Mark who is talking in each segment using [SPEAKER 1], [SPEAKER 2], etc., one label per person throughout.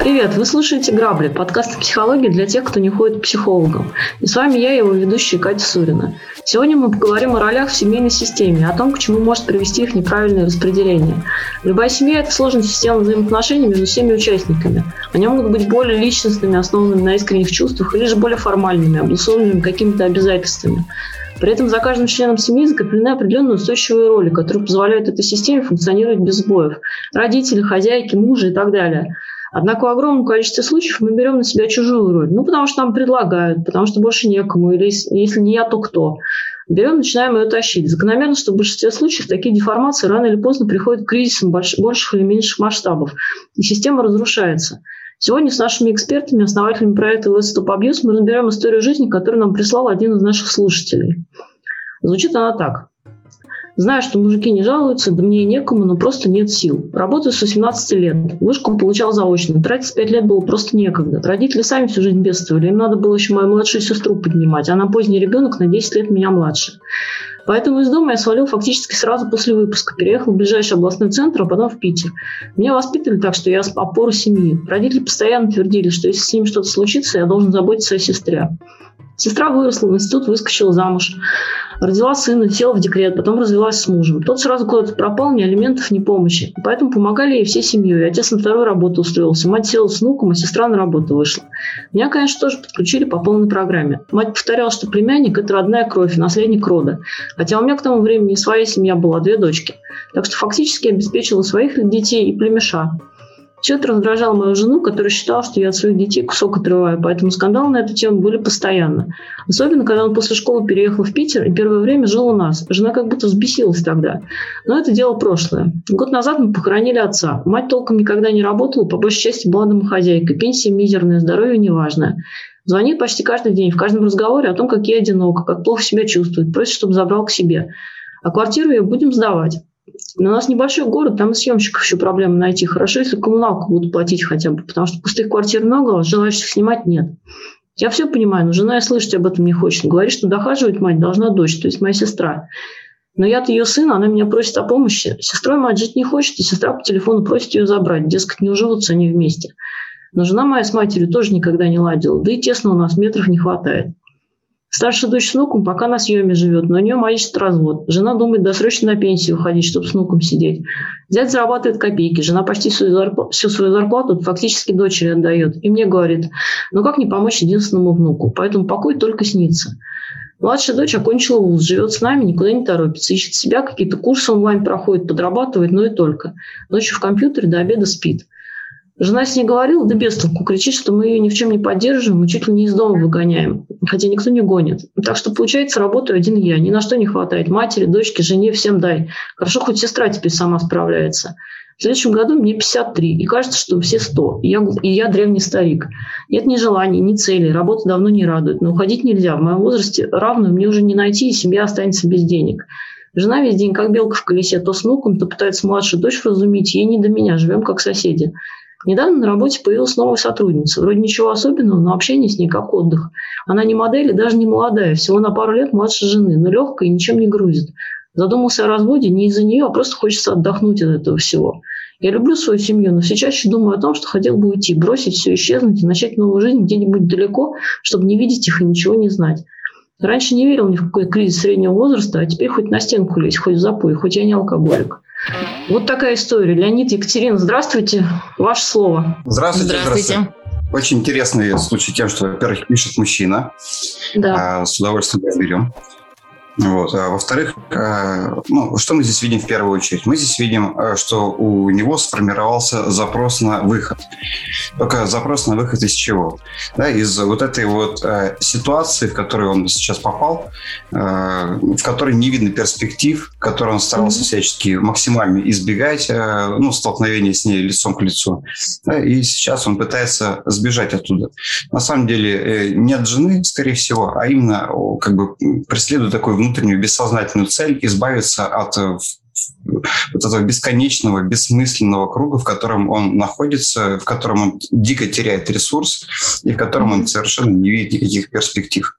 [SPEAKER 1] Привет, вы слушаете «Грабли» – подкаст о психологии для тех, кто не ходит к психологам. И с вами я, его ведущая Катя Сурина. Сегодня мы поговорим о ролях в семейной системе, о том, к чему может привести их неправильное распределение. Любая семья – это сложная система взаимоотношений между всеми участниками. Они могут быть более личностными, основанными на искренних чувствах, или же более формальными, обусловленными какими-то обязательствами. При этом за каждым членом семьи закреплены определенные устойчивые роли, которые позволяют этой системе функционировать без сбоев. Родители, хозяйки, мужи и так далее – Однако в огромном количестве случаев мы берем на себя чужую роль. Ну, потому что нам предлагают, потому что больше некому, или если не я, то кто. Берем, начинаем ее тащить. Закономерно, что в большинстве случаев такие деформации рано или поздно приходят к кризисам больших или меньших масштабов, и система разрушается. Сегодня с нашими экспертами, основателями проекта Let's Stop Abuse мы разберем историю жизни, которую нам прислал один из наших слушателей. Звучит она так. Знаю, что мужики не жалуются, да мне и некому, но просто нет сил. Работаю с 18 лет. Вышку получал заочно. Тратить 5 лет было просто некогда. Родители сами всю жизнь бедствовали. Им надо было еще мою младшую сестру поднимать. Она поздний ребенок, на 10 лет меня младше. Поэтому из дома я свалил фактически сразу после выпуска. Переехал в ближайший областной центр, а потом в Питер. Меня воспитывали так, что я опора семьи. Родители постоянно твердили, что если с ним что-то случится, я должен заботиться о сестре. Сестра выросла в институт, выскочила замуж. Родила сына, села в декрет, потом развелась с мужем. Тот сразу куда-то пропал, ни алиментов, ни помощи. Поэтому помогали ей всей семьей. Отец на вторую работу устроился. Мать села с внуком, а сестра на работу вышла. Меня, конечно, тоже подключили по полной программе. Мать повторяла, что племянник – это родная кровь, наследник рода. Хотя у меня к тому времени своя семья была, две дочки. Так что фактически обеспечила своих детей и племеша. Все это раздражало мою жену, которая считала, что я от своих детей кусок отрываю, поэтому скандалы на эту тему были постоянно. Особенно, когда он после школы переехал в Питер и первое время жил у нас. Жена как будто взбесилась тогда. Но это дело прошлое. Год назад мы похоронили отца. Мать толком никогда не работала, по большей части была домохозяйкой. Пенсия мизерная, здоровье неважное. Звонит почти каждый день, в каждом разговоре о том, как я одинока, как плохо себя чувствует, просит, чтобы забрал к себе. А квартиру ее будем сдавать. Но у нас небольшой город, там и съемщиков еще проблема найти. Хорошо, если коммуналку будут платить хотя бы, потому что пустых квартир много, а желающих снимать нет. Я все понимаю, но жена и слышать об этом не хочет. Говорит, что дохаживать мать должна дочь, то есть моя сестра. Но я-то ее сын, она меня просит о помощи. Сестрой мать жить не хочет, и сестра по телефону просит ее забрать. Дескать, не уживутся они вместе. Но жена моя с матерью тоже никогда не ладила. Да и тесно у нас, метров не хватает. Старшая дочь с внуком пока на съеме живет, но у нее морочит развод. Жена думает досрочно на пенсию уходить, чтобы с внуком сидеть. Зять зарабатывает копейки. Жена почти всю, зарплату, всю свою зарплату фактически дочери отдает. И мне говорит, ну как не помочь единственному внуку? Поэтому покой только снится. Младшая дочь окончила вуз, живет с нами, никуда не торопится, ищет себя, какие-то курсы онлайн проходит, подрабатывает, но и только. Ночью в компьютере до обеда спит. Жена с ней говорила, да без толку, кричит, что мы ее ни в чем не поддерживаем, мы чуть ли не из дома выгоняем, хотя никто не гонит. Так что, получается, работаю один я, ни на что не хватает. Матери, дочке, жене, всем дай. Хорошо, хоть сестра теперь сама справляется. В следующем году мне 53, и кажется, что все 100, и я, и я древний старик. Нет ни желаний, ни целей, работа давно не радует, но уходить нельзя. В моем возрасте равную мне уже не найти, и семья останется без денег. Жена весь день как белка в колесе, то с внуком, то пытается младшую дочь разуметь, ей не до меня, живем как соседи. Недавно на работе появилась новая сотрудница. Вроде ничего особенного, но общение с ней как отдых. Она не модель и даже не молодая, всего на пару лет младше жены, но легкая и ничем не грузит. Задумался о разводе не из-за нее, а просто хочется отдохнуть от этого всего. Я люблю свою семью, но все чаще думаю о том, что хотел бы уйти, бросить все, исчезнуть и начать новую жизнь где-нибудь далеко, чтобы не видеть их и ничего не знать. Раньше не верил ни в какой кризис среднего возраста, а теперь хоть на стенку лезть, хоть в запой, хоть я не алкоголик. Вот такая история. Леонид, Екатерина, здравствуйте. Ваше слово.
[SPEAKER 2] Здравствуйте. Здравствуйте. здравствуйте. Очень интересный случай тем, что, во-первых, пишет мужчина. Да. А, с удовольствием разберем. Вот. А во-вторых, э, ну, что мы здесь видим в первую очередь? Мы здесь видим, э, что у него сформировался запрос на выход. Только запрос на выход из чего? Да, из вот этой вот э, ситуации, в которую он сейчас попал, в которой не видно перспектив, в которой он старался всячески максимально избегать ну, столкновения с ней лицом к лицу. Да, и сейчас он пытается сбежать оттуда. На самом деле нет жены, скорее всего, а именно как бы преследует такой внутреннюю бессознательную цель избавиться от э, вот этого бесконечного, бессмысленного круга, в котором он находится, в котором он дико теряет ресурс и в котором он совершенно не видит никаких перспектив.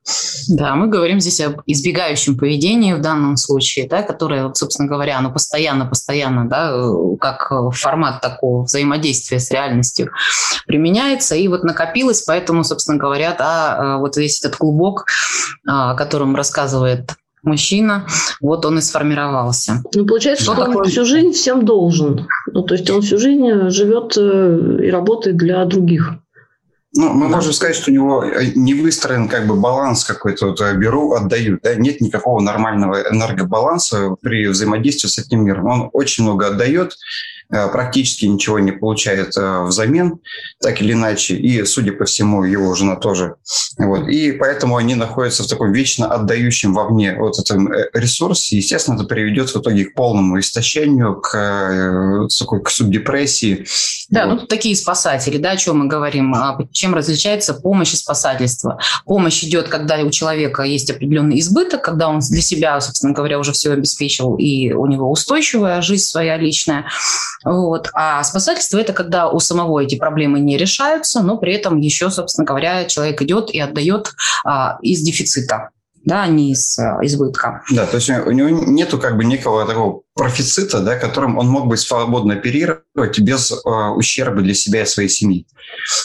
[SPEAKER 3] Да, мы говорим здесь об избегающем поведении в данном случае, да, которое, собственно говоря, оно постоянно-постоянно, да, как формат такого взаимодействия с реальностью применяется, и вот накопилось, поэтому, собственно говоря, да, вот весь этот клубок, о котором рассказывает мужчина, вот он и сформировался.
[SPEAKER 1] Ну, получается, что, что он такое? всю жизнь всем должен. Ну, то есть он всю жизнь живет э, и работает для других.
[SPEAKER 2] Ну, мы можем сказать, что у него э, не выстроен как бы баланс какой-то, вот, э, беру, отдаю. Да? Нет никакого нормального энергобаланса при взаимодействии с этим миром. Он очень много отдает, Э, практически ничего не получает э, взамен, так или иначе, и, судя по всему, его жена тоже. Вот. И поэтому они находятся в таком вечно отдающем вовне вот этом э, ресурсе. Естественно, это приведет в итоге к полному истощению, к, такой, к субдепрессии.
[SPEAKER 3] Да, вот. ну такие спасатели, да, о чем мы говорим. А чем различается помощь и спасательство? Помощь идет, когда у человека есть определенный избыток, когда он для себя, собственно говоря, уже все обеспечил, и у него устойчивая жизнь своя личная. Вот. А спасательство – это когда у самого эти проблемы не решаются, но при этом еще, собственно говоря, человек идет и отдает а, из дефицита да, а не из а, избытка.
[SPEAKER 2] Да, то есть у него нету как бы некого такого профицита, да, которым он мог бы свободно оперировать без э, ущерба для себя и своей семьи.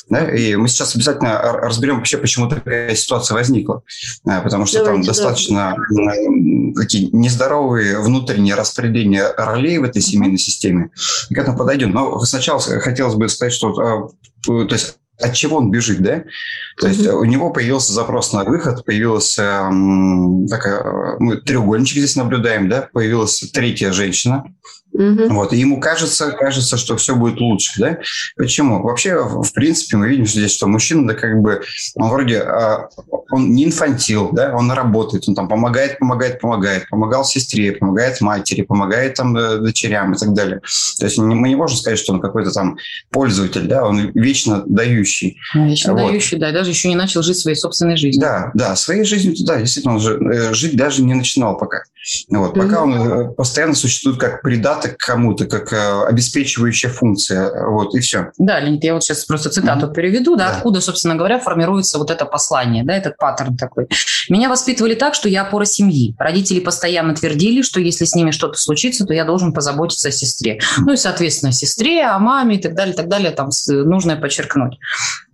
[SPEAKER 2] Да? И мы сейчас обязательно разберем вообще, почему такая ситуация возникла. Да, потому что Давайте, там достаточно да. такие нездоровые внутренние распределения ролей в этой семейной системе. И к этому подойдем. Но сначала хотелось бы сказать, что то есть от чего он бежит, да? То есть у него появился запрос на выход, появился такая, мы треугольничек здесь наблюдаем, да? Появилась третья женщина, Угу. Вот, и ему кажется, кажется, что все будет лучше, да? Почему? Вообще, в принципе, мы видим здесь, что мужчина, да, как бы, он вроде, а, он не инфантил, да, он работает, он там помогает, помогает, помогает, помогал сестре, помогает матери, помогает там э, дочерям и так далее. То есть мы не можем сказать, что он какой-то там пользователь, да, он вечно дающий.
[SPEAKER 3] Вечно вот. дающий, да, даже еще не начал жить своей собственной жизнью.
[SPEAKER 2] Да, да, своей жизнью, да, действительно, он же э, жить даже не начинал пока. Вот, пока угу. он э, постоянно существует как предатор к кому-то, как э, обеспечивающая функция. Вот, и все.
[SPEAKER 3] Да, Леонид, я вот сейчас просто цитату mm-hmm. переведу, да, да, откуда, собственно говоря, формируется вот это послание, да, этот паттерн такой. Меня воспитывали так, что я опора семьи. Родители постоянно твердили, что если с ними что-то случится, то я должен позаботиться о сестре. Ну и, соответственно, о сестре, о маме и так далее, так далее, там нужно подчеркнуть.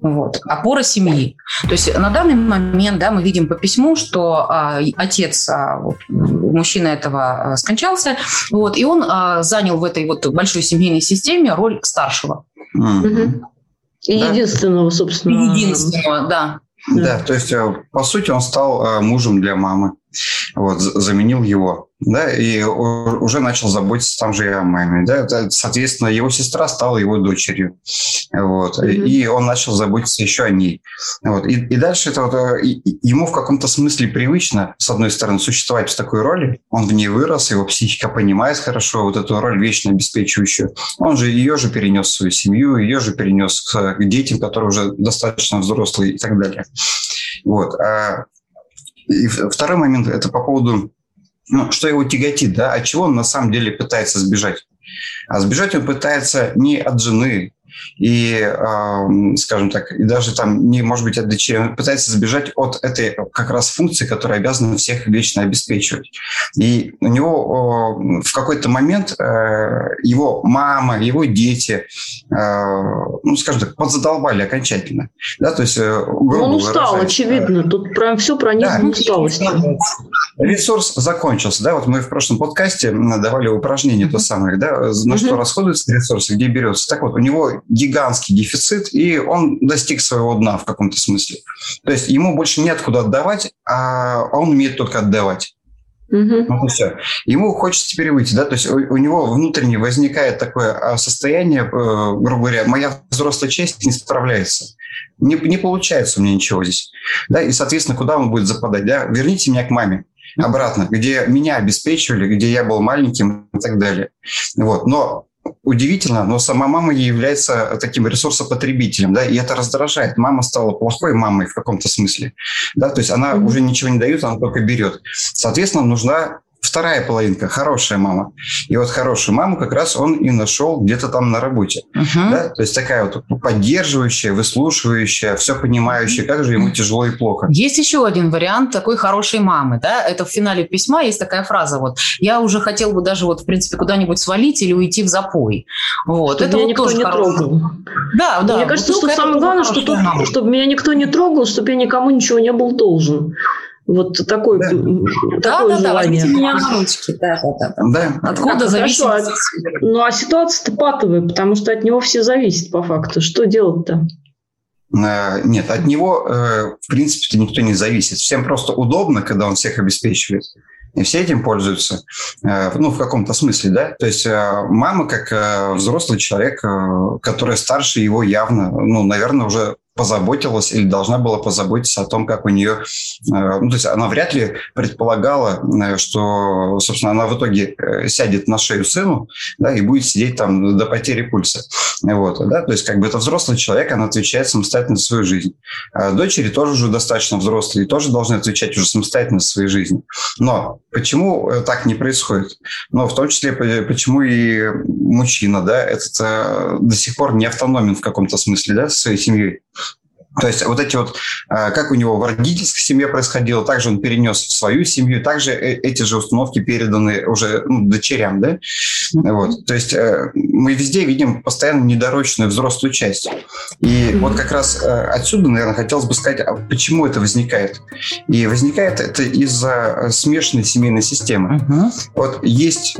[SPEAKER 3] Вот. Опора семьи. То есть на данный момент, да, мы видим по письму, что а, отец а, вот, мужчина этого а, скончался, вот, и он а, занял в этой вот большой семейной системе роль старшего.
[SPEAKER 1] Mm-hmm. И да? единственного, собственно.
[SPEAKER 3] единственного, да.
[SPEAKER 2] Да, то есть, э, по сути, он стал э, мужем для мамы, вот, заменил его да, и уже начал заботиться там же и о маме, да, соответственно, его сестра стала его дочерью, вот, mm-hmm. и он начал заботиться еще о ней, вот, и, и дальше это вот, э, ему в каком-то смысле привычно, с одной стороны, существовать в такой роли, он в ней вырос, его психика понимает хорошо вот эту роль вечно обеспечивающую, он же ее же перенес в свою семью, ее же перенес к, к детям, которые уже достаточно взрослые и так далее, вот, а и второй момент – это по поводу ну, что его тяготит, да, от чего он на самом деле пытается сбежать. А сбежать он пытается не от жены, и, скажем так, и даже там не, может быть, от дочери, он пытается сбежать от этой как раз функции, которая обязана всех вечно обеспечивать. И у него э, в какой-то момент э, его мама, его дети, э, ну, скажем так, подзадолбали окончательно. Да, то есть,
[SPEAKER 1] он устал, выражаясь, очевидно. Тут прям все про них да, усталость.
[SPEAKER 2] Ресурс закончился. Да, вот мы в прошлом подкасте давали упражнение mm-hmm. то самое, да, на mm-hmm. что расходуется ресурс, где берется. Так вот, у него гигантский дефицит, и он достиг своего дна в каком-то смысле. То есть ему больше нет куда отдавать, а он умеет только отдавать. Угу. Ну, все. Ему хочется теперь выйти, да, то есть у, у него внутренне возникает такое а, состояние, э, грубо говоря, моя взрослая часть не справляется. Не, не получается у меня ничего здесь. Да, и, соответственно, куда он будет западать? Да? Верните меня к маме обратно, где меня обеспечивали, где я был маленьким и так далее. Вот. Но удивительно, но сама мама является таким ресурсопотребителем, да, и это раздражает. Мама стала плохой мамой в каком-то смысле, да, то есть она mm-hmm. уже ничего не дает, она только берет. Соответственно, нужна вторая половинка, хорошая мама. И вот хорошую маму как раз он и нашел где-то там на работе. Uh-huh. Да? То есть такая вот поддерживающая, выслушивающая, все понимающая, как же ему тяжело и плохо.
[SPEAKER 3] Есть еще один вариант такой хорошей мамы. Да? Это в финале письма есть такая фраза. Вот, я уже хотел бы даже, вот, в принципе, куда-нибудь свалить или уйти в запой. Вот.
[SPEAKER 1] Чтобы это меня вот никто тоже не хороший... трогал. Да, да. Мне кажется, ну, что самое главное, что тут, чтобы меня никто не трогал, чтобы я никому ничего не был должен. Вот такой, да. такое да, желание. Да, меня на ручки. Да, да, да. да. Откуда так, зависит? Хорошо. Ну, а ситуация-то патовая, потому что от него все зависит по факту. Что делать-то?
[SPEAKER 2] Э, нет, от него, э, в принципе, никто не зависит. Всем просто удобно, когда он всех обеспечивает. И все этим пользуются, э, ну, в каком-то смысле, да. То есть мама, как взрослый человек, который старше его явно, ну, наверное, уже позаботилась или должна была позаботиться о том, как у нее... Э, ну, то есть она вряд ли предполагала, э, что, собственно, она в итоге э, сядет на шею сыну да, и будет сидеть там до потери пульса. Вот, да? То есть как бы это взрослый человек, она отвечает самостоятельно за свою жизнь. А дочери тоже уже достаточно взрослые, тоже должны отвечать уже самостоятельно за свою жизнь. Но почему так не происходит? Ну, в том числе, почему и мужчина, да, этот до сих пор не автономен в каком-то смысле, да, со своей семьей. То есть вот эти вот, а, как у него в родительской семье происходило, также он перенес в свою семью, также э, эти же установки переданы уже ну, дочерям, да? Вот. То есть э, мы везде видим постоянно недорочную взрослую часть. И вот как раз э, отсюда, наверное, хотелось бы сказать, а почему это возникает. И возникает это из-за смешанной семейной системы. Вот есть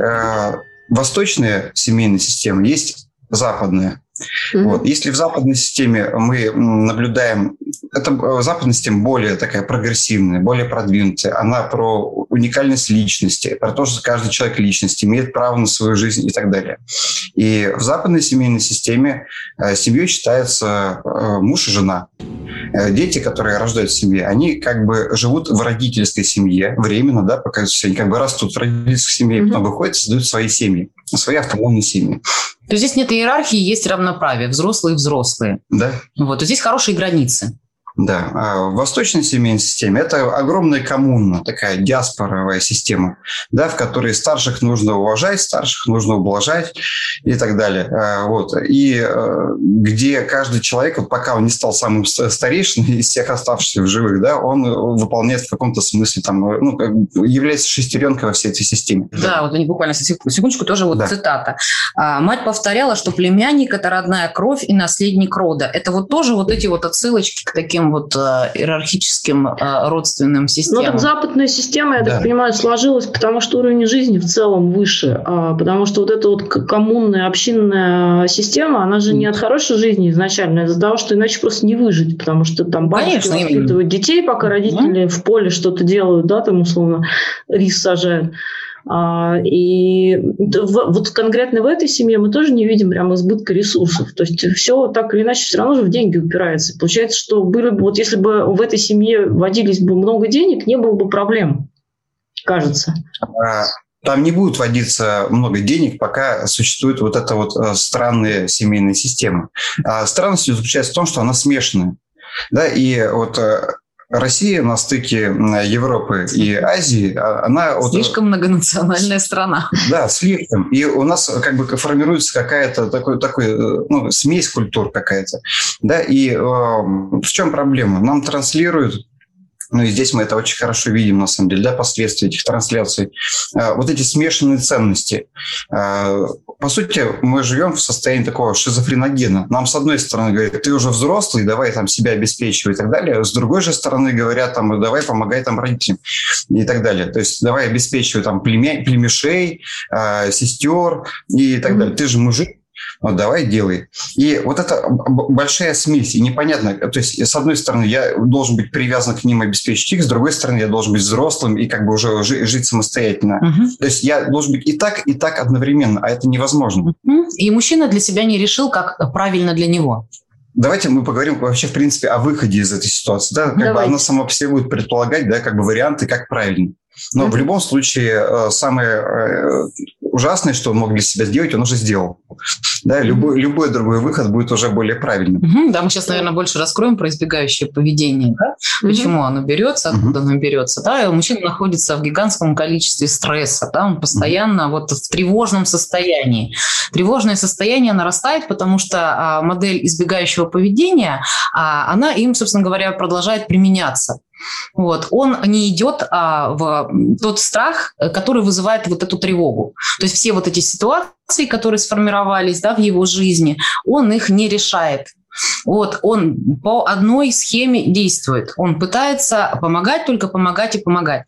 [SPEAKER 2] восточная семейная система, есть западная. Mm-hmm. Вот. Если в западной системе мы наблюдаем, это э, западная система более такая прогрессивная, более продвинутая, она про уникальность личности, про то, что каждый человек личность имеет право на свою жизнь и так далее. И в западной семейной системе э, семьей считается э, муж и жена. Дети, которые рождаются в семье, они как бы живут в родительской семье временно, да, пока они как бы растут в родительской семье, mm-hmm. потом выходят и создают свои семьи, свои автономные семьи.
[SPEAKER 3] То есть здесь нет иерархии, есть равноправие, взрослые и взрослые.
[SPEAKER 2] Да.
[SPEAKER 3] Вот, то здесь хорошие границы.
[SPEAKER 2] Да, а в восточной семейной системе это огромная коммуна, такая диаспоровая система, да, в которой старших нужно уважать, старших нужно ублажать и так далее. А, вот. И э, где каждый человек, вот пока он не стал самым старейшиной из всех оставшихся в живых, да, он выполняет в каком-то смысле, там, ну, является шестеренкой во всей этой системе.
[SPEAKER 3] Да, вот они буквально секундочку, тоже вот да. цитата. А, Мать повторяла, что племянник – это родная кровь и наследник рода. Это вот тоже вот эти вот отсылочки к таким вот э, иерархическим э, родственным системам. Ну,
[SPEAKER 1] так западная система, я да. так понимаю, сложилась, потому что уровень жизни в целом выше. А, потому что вот эта вот коммунная, общинная система, она же не от хорошей жизни изначально, из-за того, что иначе просто не выжить, потому что там бабушки воспитывают детей, пока родители mm-hmm. в поле что-то делают, да, там условно рис сажают. А, и вот конкретно в этой семье мы тоже не видим прям избытка ресурсов. То есть все так или иначе все равно же в деньги упирается. Получается, что были бы, вот если бы в этой семье водились бы много денег, не было бы проблем, кажется.
[SPEAKER 2] А, там не будет водиться много денег, пока существует вот эта вот э, странная семейная система. А странность заключается в том, что она смешанная. Да, и вот э, Россия на стыке Европы и Азии, а, она...
[SPEAKER 3] Слишком вот, многонациональная страна.
[SPEAKER 2] Да, слишком. И у нас как бы формируется какая-то такой, такой э, ну, смесь культур какая-то. Да, и э, в чем проблема? Нам транслируют ну и здесь мы это очень хорошо видим, на самом деле, да, последствия этих трансляций. А, вот эти смешанные ценности. А, по сути, мы живем в состоянии такого шизофреногена. Нам, с одной стороны, говорят, ты уже взрослый, давай там себя обеспечивай и так далее. С другой же стороны, говорят, там, давай помогай там родителям и так далее. То есть давай обеспечивай там племя, племешей, э, сестер и так mm-hmm. далее. Ты же мужик, вот давай делай. И вот это большая смесь, и непонятно, то есть с одной стороны я должен быть привязан к ним, обеспечить их, с другой стороны я должен быть взрослым и как бы уже жить самостоятельно. Угу. То есть я должен быть и так, и так одновременно, а это невозможно.
[SPEAKER 3] Угу. И мужчина для себя не решил, как правильно для него.
[SPEAKER 2] Давайте мы поговорим вообще, в принципе, о выходе из этой ситуации. Да? Как бы она сама по себе будет предполагать да, как бы варианты, как правильно. Но в любом случае, э, самое, э, ужасное, что он мог для себя сделать, он уже сделал. Да, любой, любой другой выход будет уже более правильным.
[SPEAKER 3] Угу, да, мы сейчас, наверное, больше раскроем про избегающее поведение. Да? Почему угу. оно берется, откуда угу. оно берется. Да? И мужчина находится в гигантском количестве стресса. Да? Он постоянно угу. вот в тревожном состоянии. Тревожное состояние нарастает, потому что а, модель избегающего поведения, а, она им, собственно говоря, продолжает применяться. Вот. Он не идет а, в тот страх, который вызывает вот эту тревогу. То есть все вот эти ситуации, которые сформировались да, в его жизни, он их не решает. Вот он по одной схеме действует. Он пытается помогать, только помогать и помогать.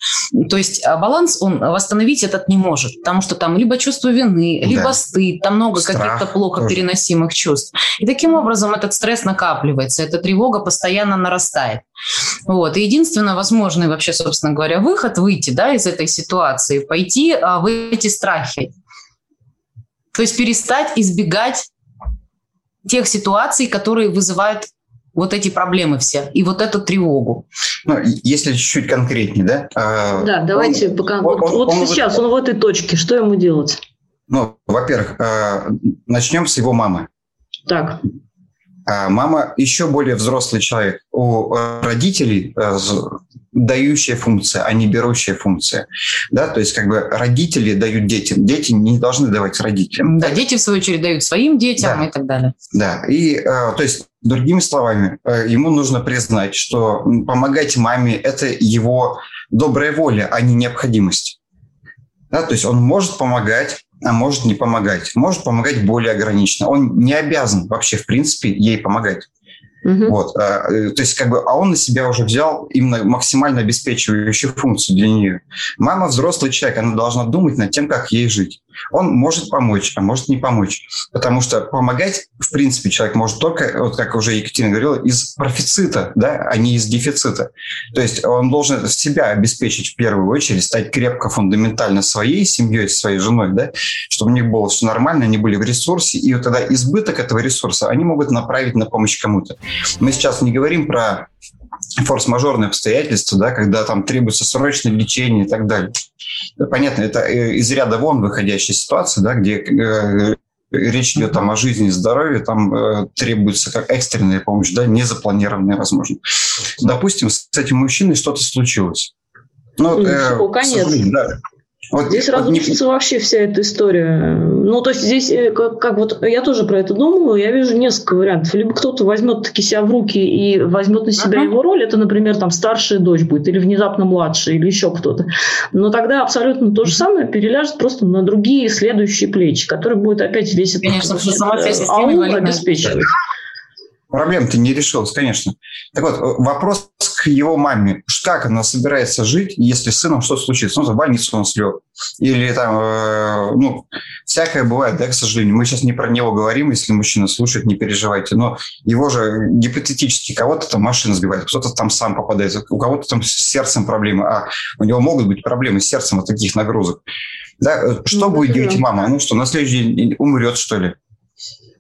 [SPEAKER 3] То есть а, баланс он восстановить этот не может, потому что там либо чувство вины, либо да. стыд, там много каких-то плохо тоже. переносимых чувств. И таким образом этот стресс накапливается, эта тревога постоянно нарастает. Вот. И единственный возможный вообще, собственно говоря, выход выйти да, из этой ситуации, пойти а, в эти страхи. То есть перестать избегать тех ситуаций, которые вызывают вот эти проблемы все и вот эту тревогу.
[SPEAKER 2] Ну, если чуть-чуть конкретнее, да?
[SPEAKER 1] А, да, давайте он, пока. Он, вот он, вот сейчас он в этой точке, что ему делать?
[SPEAKER 2] Ну, во-первых, а, начнем с его мамы.
[SPEAKER 1] Так.
[SPEAKER 2] А мама еще более взрослый человек. У родителей э, дающая функция, а не берущая функция. Да, то есть как бы родители дают детям, дети не должны давать родителям.
[SPEAKER 3] Да, дети в свою очередь дают своим детям да. и так далее.
[SPEAKER 2] Да, и э, то есть другими словами, э, ему нужно признать, что помогать маме – это его добрая воля, а не необходимость. Да, то есть он может помогать, а может не помогать. Может помогать более ограниченно. Он не обязан вообще, в принципе, ей помогать. Угу. Вот, а, э, то есть как бы, а он на себя уже взял именно максимально обеспечивающую функцию для нее. Мама взрослый человек, она должна думать над тем, как ей жить. Он может помочь, а может не помочь. Потому что помогать, в принципе, человек может только, вот как уже Екатерина говорила, из профицита, да, а не из дефицита. То есть он должен себя обеспечить в первую очередь, стать крепко, фундаментально своей семьей, своей женой, да, чтобы у них было все нормально, они были в ресурсе, и вот тогда избыток этого ресурса они могут направить на помощь кому-то. Мы сейчас не говорим про форс-мажорные обстоятельства, да, когда там требуется срочное лечение и так далее. Понятно, это э, из ряда вон выходящая ситуация, да, где э, речь идет там о жизни и здоровье, там э, требуется как экстренная помощь, да, незапланированная, возможно. Допустим, с этим мужчиной что-то случилось.
[SPEAKER 1] Ну, э, конец. Да, вот, здесь вот разрушится не... вообще вся эта история. Ну, то есть здесь, э, как, как вот я тоже про это думаю, я вижу несколько вариантов. Либо кто-то возьмет таки себя в руки и возьмет на себя uh-huh. его роль, это, например, там старшая дочь будет, или внезапно младшая, или еще кто-то. Но тогда абсолютно то же самое переляжет просто на другие следующие плечи, которые будет опять весь этот
[SPEAKER 3] Конечно, сама вся система
[SPEAKER 1] обеспечивать.
[SPEAKER 2] Проблема-то не решилась, конечно. Так вот, вопрос к его маме. Как она собирается жить, если с сыном что случится? Ну, в больницу он слег. Или там, э, ну, всякое бывает, да, к сожалению. Мы сейчас не про него говорим, если мужчина слушает, не переживайте. Но его же гипотетически кого-то там машина сбивает, кто-то там сам попадает, у кого-то там с сердцем проблемы. А у него могут быть проблемы с сердцем от таких нагрузок. Да, э, что ну, будет делать мама? Ну что, на следующий день умрет, что ли?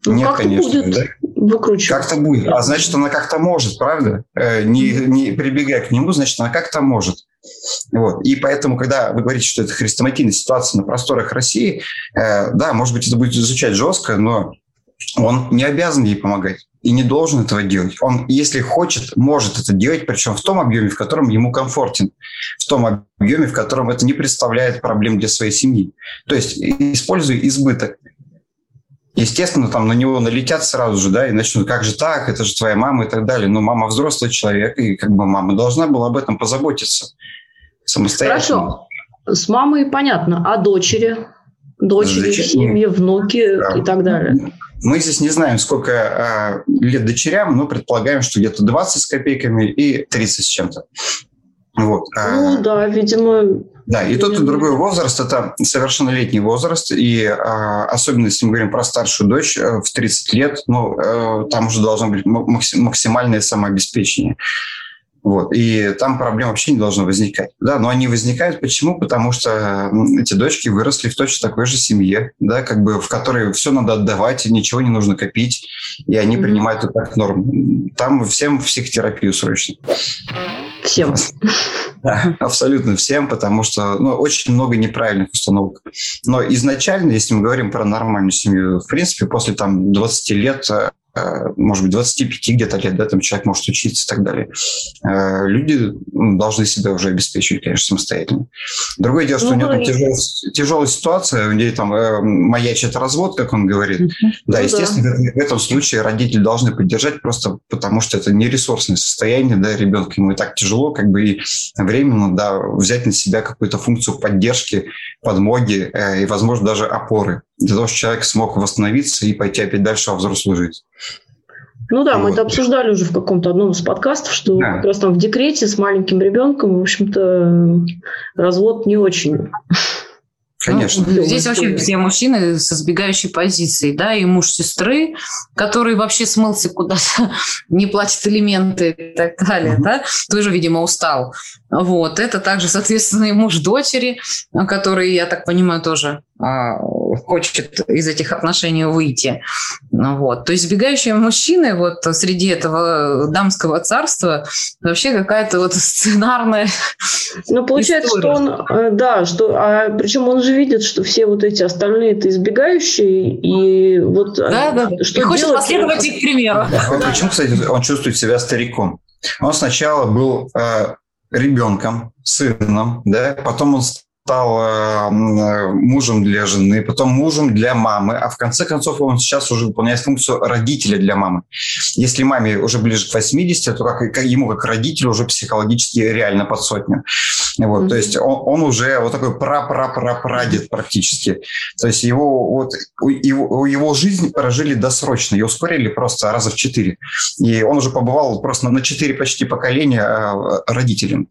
[SPEAKER 1] Ну, Нет, конечно. Будет. Да?
[SPEAKER 2] выкручивать. Как-то будет. А значит, она как-то может, правда? Э, не, не прибегая к нему, значит, она как-то может. Вот. И поэтому, когда вы говорите, что это хрестоматийная ситуация на просторах России, э, да, может быть, это будет изучать жестко, но он не обязан ей помогать и не должен этого делать. Он, если хочет, может это делать, причем в том объеме, в котором ему комфортен, в том объеме, в котором это не представляет проблем для своей семьи. То есть, используя избыток естественно, там на него налетят сразу же, да, и начнут, как же так, это же твоя мама и так далее. Но мама взрослый человек, и как бы мама должна была об этом позаботиться самостоятельно.
[SPEAKER 1] Хорошо. С мамой понятно. А дочери? Дочери, Дочер... семьи, внуки да. и так далее.
[SPEAKER 2] Мы здесь не знаем, сколько а, лет дочерям, но предполагаем, что где-то 20 с копейками и 30 с чем-то.
[SPEAKER 1] Вот. А ну да, видимо,
[SPEAKER 2] да, и тот, и другой возраст – это совершеннолетний возраст, и а, особенно если мы говорим про старшую дочь э, в 30 лет, ну, а, там уже должно быть максимальное самообеспечение. Вот. И там проблем вообще не должно возникать. Да, но они возникают почему? Потому что эти дочки выросли в точно такой же семье, да, как бы в которой все надо отдавать, ничего не нужно копить, и они mm-hmm. принимают это как норму. Там всем психотерапию срочно.
[SPEAKER 1] Всем.
[SPEAKER 2] Да, абсолютно всем, потому что ну, очень много неправильных установок. Но изначально, если мы говорим про нормальную семью, в принципе, после там 20 лет э, может быть, 25 где-то лет, да, там человек может учиться и так далее. Э, люди ну, должны себя уже обеспечивать, конечно, самостоятельно. Другое дело, что ну, у него там тяжелая, тяжелая ситуация, у него там э, маячит развод, как он говорит. Да, ну, естественно, да. в этом случае родители должны поддержать просто потому, что это не ресурсное состояние, да, ребенка ему и так тяжело, как бы и временно, да, взять на себя какую-то функцию поддержки, подмоги э, и, возможно, даже опоры для того, чтобы человек смог восстановиться и пойти опять дальше во взрослую жизнь.
[SPEAKER 1] Ну да, вот. мы это обсуждали уже в каком-то одном из подкастов, что да. как раз там в декрете с маленьким ребенком, в общем-то, развод не очень
[SPEAKER 3] Конечно. Ну, здесь вообще все мужчины с избегающей позицией, да, и муж сестры, который вообще смылся куда-то, не платит элементы и так далее, угу. да, тоже, видимо, устал. Вот, это также, соответственно, и муж дочери, который, я так понимаю, тоже а, хочет из этих отношений выйти. Вот. То есть сбегающие мужчины вот среди этого дамского царства вообще какая-то вот сценарная
[SPEAKER 1] Ну, получается, история. что он, э, да, что, а причем он же видит, что все вот эти остальные это избегающие, и вот
[SPEAKER 3] э, да, да. что и хочет делать, последовать их примеру.
[SPEAKER 2] Да. Почему, кстати, он чувствует себя стариком? Он сначала был э, ребенком, сыном, да, потом он стал э, мужем для жены, потом мужем для мамы, а в конце концов он сейчас уже выполняет функцию родителя для мамы. Если маме уже ближе к 80, то как, ему как родителю уже психологически реально под сотню. Вот, mm-hmm. То есть он, он уже вот такой пра-пра-пра-прадед практически. То есть его, вот, его, его жизнь прожили досрочно, ее ускорили просто раза в четыре. И он уже побывал просто на четыре почти поколения э, родителем.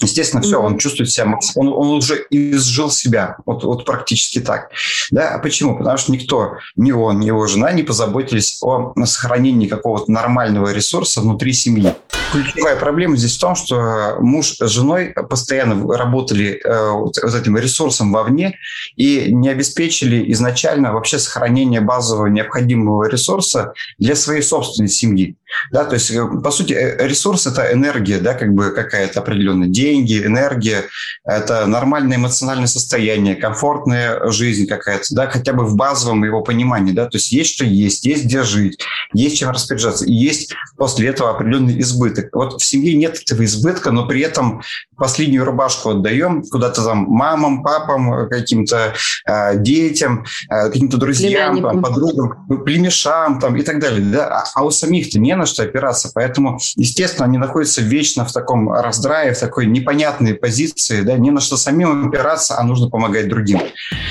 [SPEAKER 2] Естественно, все, он чувствует себя, он, он уже изжил себя, вот, вот практически так. Да? А почему? Потому что никто, ни он, ни его жена не позаботились о сохранении какого-то нормального ресурса внутри семьи. Ключевая проблема здесь в том, что муж с женой постоянно работали э, вот, вот этим ресурсом вовне и не обеспечили изначально вообще сохранение базового необходимого ресурса для своей собственной семьи. Да, то есть, э, по сути, э, ресурс – это энергия, да, как бы какая-то определенная деньги, энергия, это нормальное эмоциональное состояние, комфортная жизнь какая-то, да, хотя бы в базовом его понимании, да, то есть есть что есть, есть где жить, есть чем распоряжаться, и есть после этого определенный избыток. Вот в семье нет этого избытка, но при этом последнюю рубашку отдаем куда-то там мамам, папам, каким-то э, детям, э, каким-то друзьям, там, подругам, племешам там, и так далее, да, а, а у самих-то не на что опираться, поэтому, естественно, они находятся вечно в таком раздрае, в такой непонятной позиции, да, не на что самим опираться, а нужно помогать другим.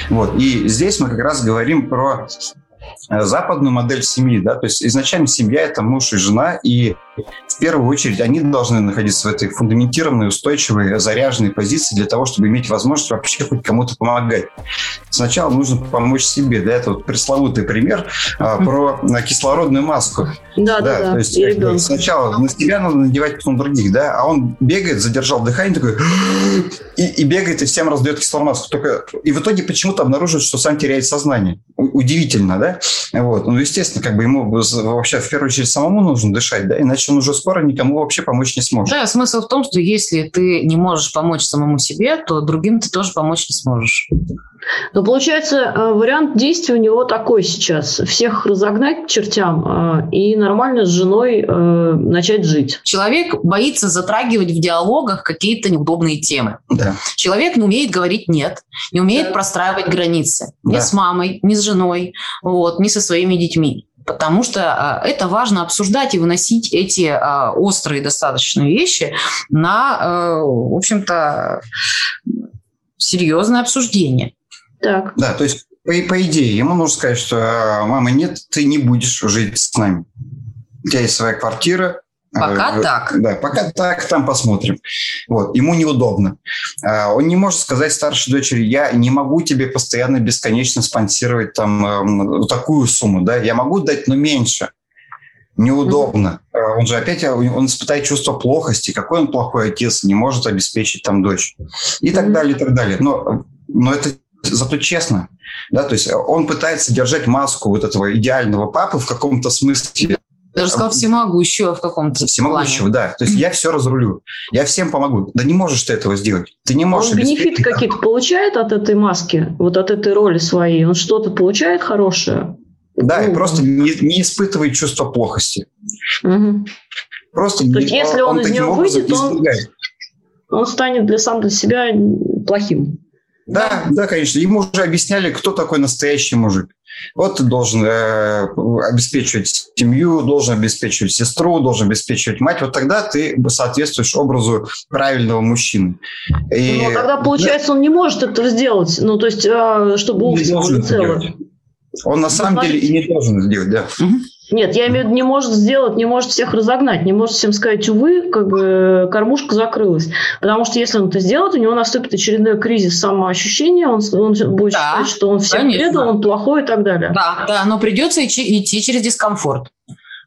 [SPEAKER 2] Вот. И здесь мы как раз говорим про западную модель семьи, да, то есть изначально семья – это муж и жена, и в первую очередь они должны находиться в этой фундаментированной, устойчивой, заряженной позиции для того, чтобы иметь возможность вообще хоть кому-то помогать. Сначала нужно помочь себе. Да, это вот пресловутый пример а, про кислородную маску.
[SPEAKER 1] Да, да, да.
[SPEAKER 2] То есть и сначала на себя надо надевать, потом других, да, а он бегает, задержал дыхание такой и, и бегает и всем раздает кислородную маску. Только и в итоге почему-то обнаруживает, что сам теряет сознание. Удивительно, да? Вот. Ну, естественно, как бы ему вообще в первую очередь самому нужно дышать, да, иначе он уже скоро никому вообще помочь не сможет.
[SPEAKER 3] Да, смысл в том, что если ты не можешь помочь самому себе, то другим ты тоже помочь не сможешь.
[SPEAKER 1] Но получается, э, вариант действия у него такой сейчас. Всех разогнать к чертям э, и нормально с женой э, начать жить.
[SPEAKER 3] Человек боится затрагивать в диалогах какие-то неудобные темы. Да. Человек не умеет говорить «нет», не умеет да. простраивать границы. Да. Ни с мамой, ни с женой, вот, ни со своими детьми потому что а, это важно обсуждать и выносить эти а, острые достаточно вещи на, а, в общем-то, серьезное обсуждение.
[SPEAKER 2] Так. Да, то есть по, по идее ему нужно сказать, что мама, нет, ты не будешь жить с нами. У тебя есть своя квартира,
[SPEAKER 3] Пока э, так.
[SPEAKER 2] Да, пока так, там посмотрим. Вот, ему неудобно. А, он не может сказать старшей дочери, я не могу тебе постоянно бесконечно спонсировать там эм, такую сумму, да, я могу дать, но меньше. Неудобно. Mm-hmm. Он же опять, он испытает чувство плохости, какой он плохой отец, не может обеспечить там дочь. И так mm-hmm. далее, и так далее. Но, но это зато честно. Да, то есть он пытается держать маску вот этого идеального папы в каком-то смысле,
[SPEAKER 3] Даже сказал всемогущего в каком-то
[SPEAKER 2] Всемогущего, плане. да. То есть я все разрулю. Я всем помогу. Да не можешь ты этого сделать. Ты не можешь...
[SPEAKER 1] Он бенефиты какие-то получает от этой маски? Вот от этой роли своей? Он что-то получает хорошее?
[SPEAKER 2] Да, ну, и просто не, не испытывает чувство плохости.
[SPEAKER 1] Угу. Просто То не, есть, если он, он из него выйдет, он, он станет для сам для себя плохим.
[SPEAKER 2] Да, да, конечно. Ему уже объясняли, кто такой настоящий мужик. Вот ты должен э, обеспечивать семью, должен обеспечивать сестру, должен обеспечивать мать. Вот тогда ты соответствуешь образу правильного мужчины.
[SPEAKER 1] И, Но тогда, получается, да, он не может этого сделать. Ну, то есть, э, чтобы общество было целое.
[SPEAKER 2] Он на самом деле и не должен сделать, да.
[SPEAKER 1] Нет, я имею в виду, не может сделать, не может всех разогнать, не может всем сказать, увы, как бы кормушка закрылась. Потому что если он это сделает, у него наступит очередной кризис самоощущения, он, он будет да, считать, что он всех конечно. предал, он плохой и так далее.
[SPEAKER 3] Да, да, но придется идти, идти через дискомфорт.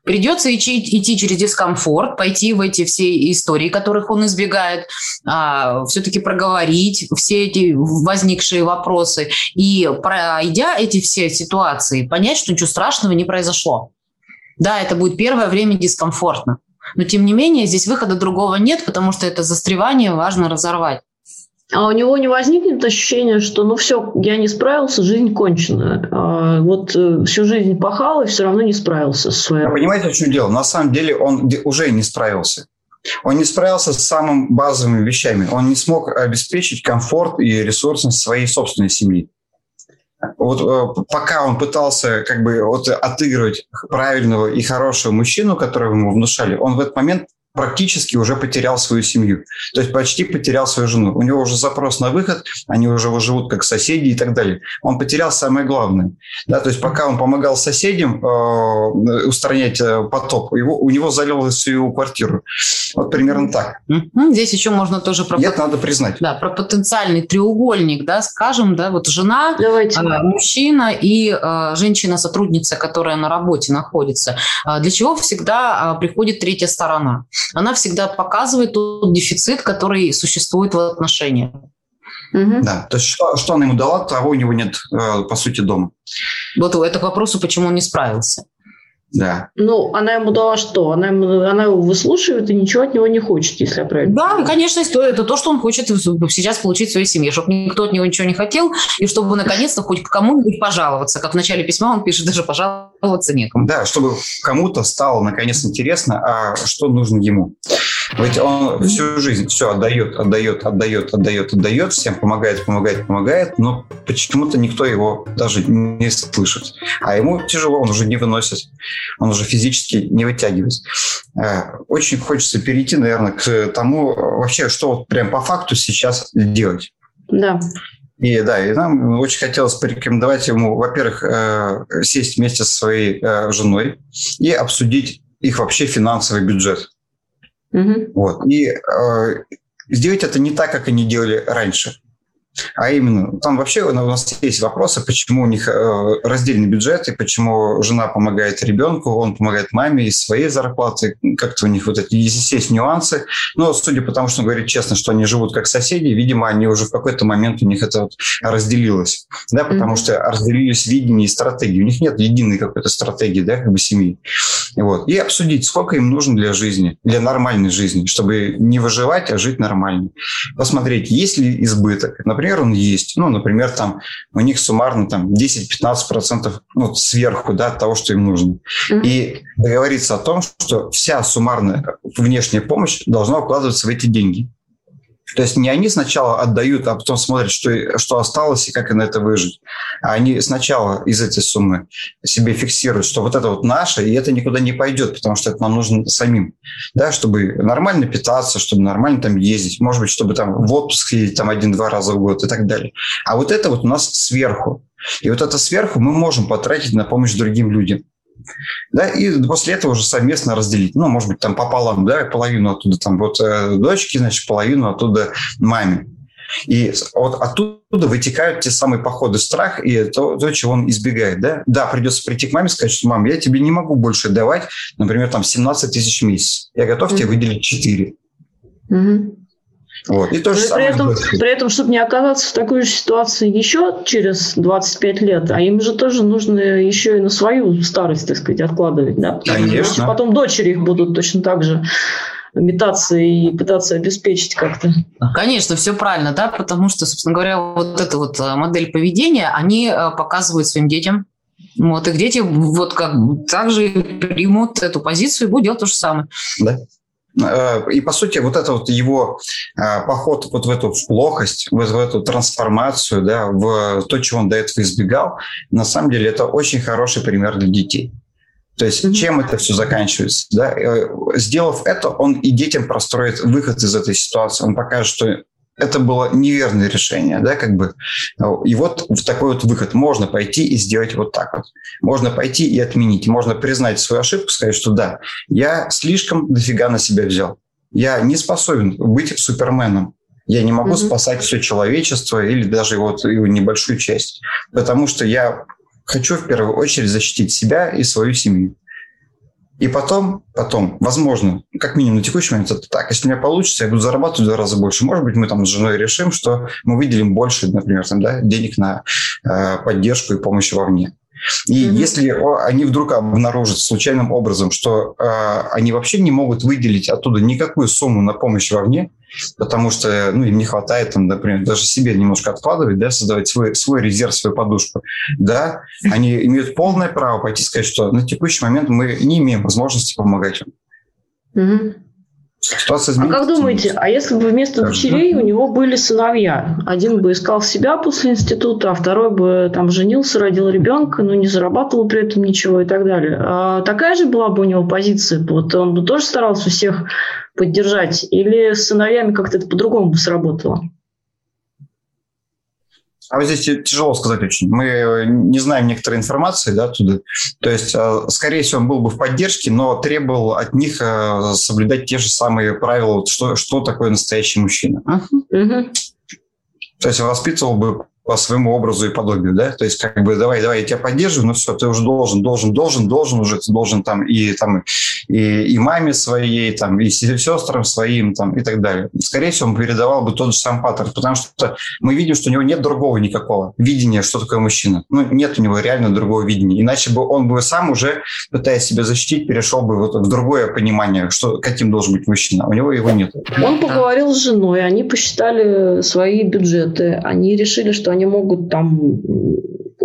[SPEAKER 3] Придется идти, идти через дискомфорт, пойти в эти все истории, которых он избегает, а, все-таки проговорить все эти возникшие вопросы и, пройдя эти все ситуации, понять, что ничего страшного не произошло. Да, это будет первое время дискомфортно. Но тем не менее, здесь выхода другого нет, потому что это застревание важно разорвать.
[SPEAKER 1] А у него не возникнет ощущение, что ну все, я не справился, жизнь кончена. А вот э, всю жизнь пахал и все равно не справился со своей.
[SPEAKER 2] А понимаете, в чем дело? На самом деле он уже не справился. Он не справился с самыми базовыми вещами. Он не смог обеспечить комфорт и ресурсность своей собственной семьи вот э, пока он пытался как бы вот отыгрывать правильного и хорошего мужчину, которого ему внушали, он в этот момент практически уже потерял свою семью. То есть почти потерял свою жену. У него уже запрос на выход, они уже живут как соседи и так далее. Он потерял самое главное. Да, то есть пока он помогал соседям э, устранять э, потоп, его, у него залило всю квартиру. Вот примерно так.
[SPEAKER 3] Здесь еще можно тоже
[SPEAKER 2] про... Это надо признать.
[SPEAKER 3] Да, про потенциальный треугольник, да, скажем, да, вот жена, Давайте. Э, мужчина и э, женщина-сотрудница, которая на работе находится. Э, для чего всегда э, приходит третья сторона? Она всегда показывает тот дефицит, который существует в отношениях.
[SPEAKER 2] Угу. Да, то есть что, что она ему дала, того у него нет, э, по сути, дома.
[SPEAKER 3] Вот это к вопросу, почему он не справился.
[SPEAKER 2] Да.
[SPEAKER 1] Ну, она ему дала что? Она, ему, она его выслушивает и ничего от него не хочет, если я правильно
[SPEAKER 3] Да, понимаю. конечно, это то, что он хочет сейчас получить в своей семье, чтобы никто от него ничего не хотел, и чтобы наконец-то хоть кому-нибудь пожаловаться. Как в начале письма он пишет, даже пожаловаться некому.
[SPEAKER 2] Да, чтобы кому-то стало наконец интересно, а что нужно ему. Ведь он всю жизнь все отдает, отдает, отдает, отдает, отдает, всем помогает, помогает, помогает, но почему-то никто его даже не слышит. А ему тяжело, он уже не выносит, он уже физически не вытягивает. Э, очень хочется перейти, наверное, к тому, вообще, что вот прям по факту сейчас делать.
[SPEAKER 1] Да.
[SPEAKER 2] И да, и нам очень хотелось порекомендовать ему, во-первых, э, сесть вместе со своей э, женой и обсудить их вообще финансовый бюджет. Угу. Вот. И э, сделать это не так, как они делали раньше. А именно, там вообще у нас есть вопросы, почему у них э, раздельный бюджет, и почему жена помогает ребенку, он помогает маме из своей зарплаты. Как-то у них вот эти есть нюансы. Но судя по тому, что он говорит честно, что они живут как соседи, видимо, они уже в какой-то момент у них это вот разделилось. Да, потому mm-hmm. что разделились видение и стратегии. У них нет единой какой-то стратегии, да, как бы семьи. Вот. И обсудить, сколько им нужно для жизни, для нормальной жизни, чтобы не выживать, а жить нормально. Посмотреть, есть ли избыток. Например, он есть. Ну, например, там у них суммарно там 10-15% ну, сверху да, от того, что им нужно. Mm-hmm. И договориться о том, что вся суммарная внешняя помощь должна укладываться в эти деньги. То есть не они сначала отдают, а потом смотрят, что, что осталось и как на это выжить. А они сначала из этой суммы себе фиксируют, что вот это вот наше, и это никуда не пойдет, потому что это нам нужно самим. Да, чтобы нормально питаться, чтобы нормально там ездить, может быть, чтобы там в отпуск ездить там один-два раза в год и так далее. А вот это вот у нас сверху. И вот это сверху мы можем потратить на помощь другим людям. Да, и после этого уже совместно разделить. Ну, может быть, там пополам, да, половину оттуда там вот э, дочки, значит, половину оттуда маме. И вот оттуда вытекают те самые походы страх и то, то, чего он избегает. Да? да, придется прийти к маме и сказать, что, мам, я тебе не могу больше давать, например, там 17 тысяч в месяц. Я готов mm-hmm. тебе выделить 4. Mm-hmm.
[SPEAKER 1] Вот. И то же при, этом, при этом, чтобы не оказаться в такой же ситуации еще через 25 лет, а им же тоже нужно еще и на свою старость, так сказать, откладывать. Да? Конечно. Потом дочери их будут точно так же метаться и пытаться обеспечить как-то.
[SPEAKER 3] Конечно, все правильно, да, потому что, собственно говоря, вот эта вот э, модель поведения, они э, показывают своим детям, вот, и дети вот как также примут эту позицию и будут делать то же самое.
[SPEAKER 2] Да. Э, и, по сути, вот это вот его поход вот в эту плохость, в, в эту трансформацию, да, в то, чего он до этого избегал, на самом деле это очень хороший пример для детей. То есть чем это все заканчивается? Да? Э, сделав это, он и детям простроит выход из этой ситуации. Он покажет, что это было неверное решение, да, как бы. И вот в такой вот выход можно пойти и сделать вот так вот. Можно пойти и отменить. Можно признать свою ошибку, сказать, что да, я слишком дофига на себя взял. Я не способен быть суперменом. Я не могу mm-hmm. спасать все человечество или даже вот его небольшую часть, потому что я хочу в первую очередь защитить себя и свою семью. И потом, потом, возможно, как минимум на текущий момент это так. Если у меня получится, я буду зарабатывать в два раза больше. Может быть, мы там с женой решим, что мы выделим больше, например, там, да, денег на э, поддержку и помощь вовне. И mm-hmm. если они вдруг обнаружат случайным образом, что э, они вообще не могут выделить оттуда никакую сумму на помощь вовне, потому что ну, им не хватает, там, например, даже себе немножко откладывать, да, создавать свой, свой резерв, свою подушку, да, они имеют полное право пойти сказать, что на текущий момент мы не имеем возможности помогать им.
[SPEAKER 1] Угу. Ситуация А как думаете, а если бы вместо дочерей у него были сыновья? Один бы искал себя после института, а второй бы там женился, родил ребенка, но не зарабатывал при этом ничего и так далее. А такая же была бы у него позиция? Вот он бы тоже старался всех поддержать? Или с сыновьями как-то это по-другому бы сработало?
[SPEAKER 2] А вот здесь тяжело сказать очень. Мы э, не знаем некоторой информации да, оттуда. То есть, э, скорее всего, он был бы в поддержке, но требовал от них э, соблюдать те же самые правила, что, что такое настоящий мужчина. Uh-huh. То есть воспитывал бы по своему образу и подобию, да, то есть как бы давай, давай, я тебя поддерживаю, но все, ты уже должен, должен, должен, должен уже, ты должен там и там и, и маме своей, там, и сестрам своим, там, и так далее. Скорее всего, он передавал бы тот же сам паттерн, потому что мы видим, что у него нет другого никакого видения, что такое мужчина. Ну, нет у него реально другого видения. Иначе бы он бы сам уже, пытаясь себя защитить, перешел бы вот в другое понимание, что, каким должен быть мужчина. У него его нет.
[SPEAKER 1] Он поговорил с женой, они посчитали свои бюджеты, они решили, что они могут там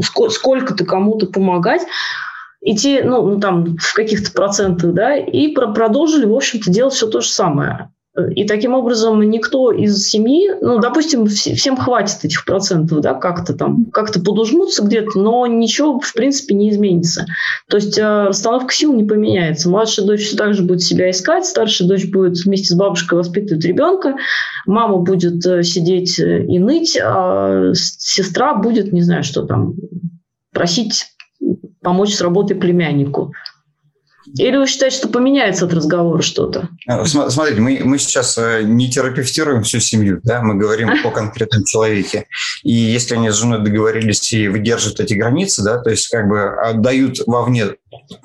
[SPEAKER 1] сколько-то кому-то помогать, идти, ну, ну, там, в каких-то процентах, да, и про продолжили, в общем-то, делать все то же самое. И таким образом никто из семьи, ну, допустим, всем хватит этих процентов, да, как-то там, как-то подужмутся где-то, но ничего, в принципе, не изменится. То есть э, расстановка сил не поменяется. Младшая дочь все так же будет себя искать, старшая дочь будет вместе с бабушкой воспитывать ребенка, мама будет э, сидеть э, и ныть, а сестра будет, не знаю, что там, просить помочь с работой племяннику. Или вы считаете, что поменяется от разговора что-то?
[SPEAKER 2] А, смотрите, мы, мы сейчас э, не терапевтируем всю семью, да, мы говорим о конкретном человеке. И если они с женой договорились и выдержат эти границы, да, то есть как бы отдают вовне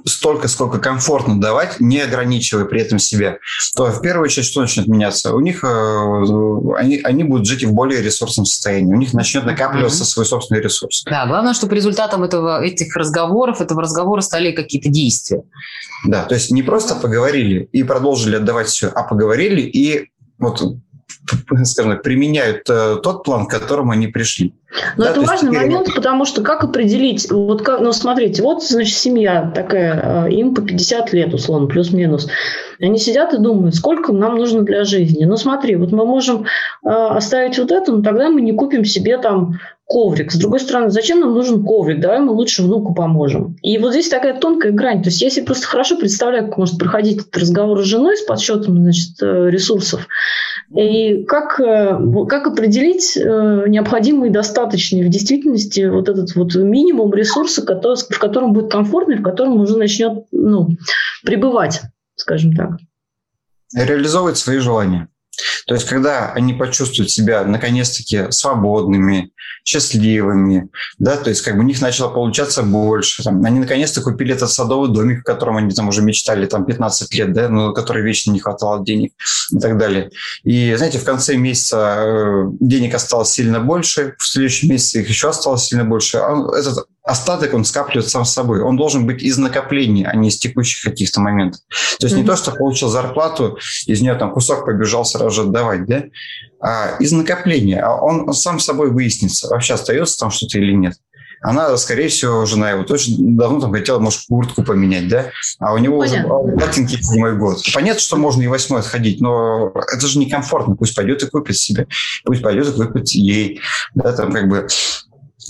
[SPEAKER 2] столько, сколько комфортно давать, не ограничивая при этом себя, то в первую очередь что начнет меняться? У них э, они, они будут жить в более ресурсном состоянии, у них начнет накапливаться mm-hmm. свой собственный ресурс.
[SPEAKER 3] Да, главное, чтобы результатом этого, этих разговоров, этого разговора стали какие-то действия.
[SPEAKER 2] Да, то есть не просто поговорили и продолжили отдавать все, а поговорили и вот скажем так, применяют э, тот план, к которому они пришли.
[SPEAKER 1] Но да, это важный теперь... момент, потому что как определить, вот как, ну смотрите, вот значит семья такая, э, им по 50 лет условно, плюс-минус. Они сидят и думают, сколько нам нужно для жизни. Ну смотри, вот мы можем э, оставить вот это, но тогда мы не купим себе там коврик. С другой стороны, зачем нам нужен коврик? Давай мы лучше внуку поможем. И вот здесь такая тонкая грань. То есть я себе просто хорошо представляю, как может проходить этот разговор с женой с подсчетом значит, э, ресурсов. И как, э, как определить э, необходимый и достаточный в действительности вот этот вот минимум ресурса, который, в котором будет комфортно и в котором уже начнет ну, пребывать, скажем так.
[SPEAKER 2] Реализовывать свои желания. То есть, когда они почувствуют себя наконец-таки свободными, счастливыми, да, то есть как бы у них начало получаться больше. Там, они наконец-то купили этот садовый домик, о котором они там уже мечтали там 15 лет, да, но который вечно не хватало денег и так далее. И, знаете, в конце месяца э, денег осталось сильно больше, в следующем месяце их еще осталось сильно больше. А этот остаток, он скапливает сам с собой. Он должен быть из накоплений, а не из текущих каких-то моментов. То есть mm-hmm. не то, что получил зарплату, из нее там кусок побежал сразу же отдавать, да, а из накопления. А он сам собой выяснится, вообще остается там что-то или нет. Она, скорее всего, жена его точно давно там хотела, может, куртку поменять, да? А у него Понятно. уже ботинки седьмой год. Понятно, что можно и восьмой отходить, но это же некомфортно. Пусть пойдет и купит себе. Пусть пойдет и купит ей. Да, там как бы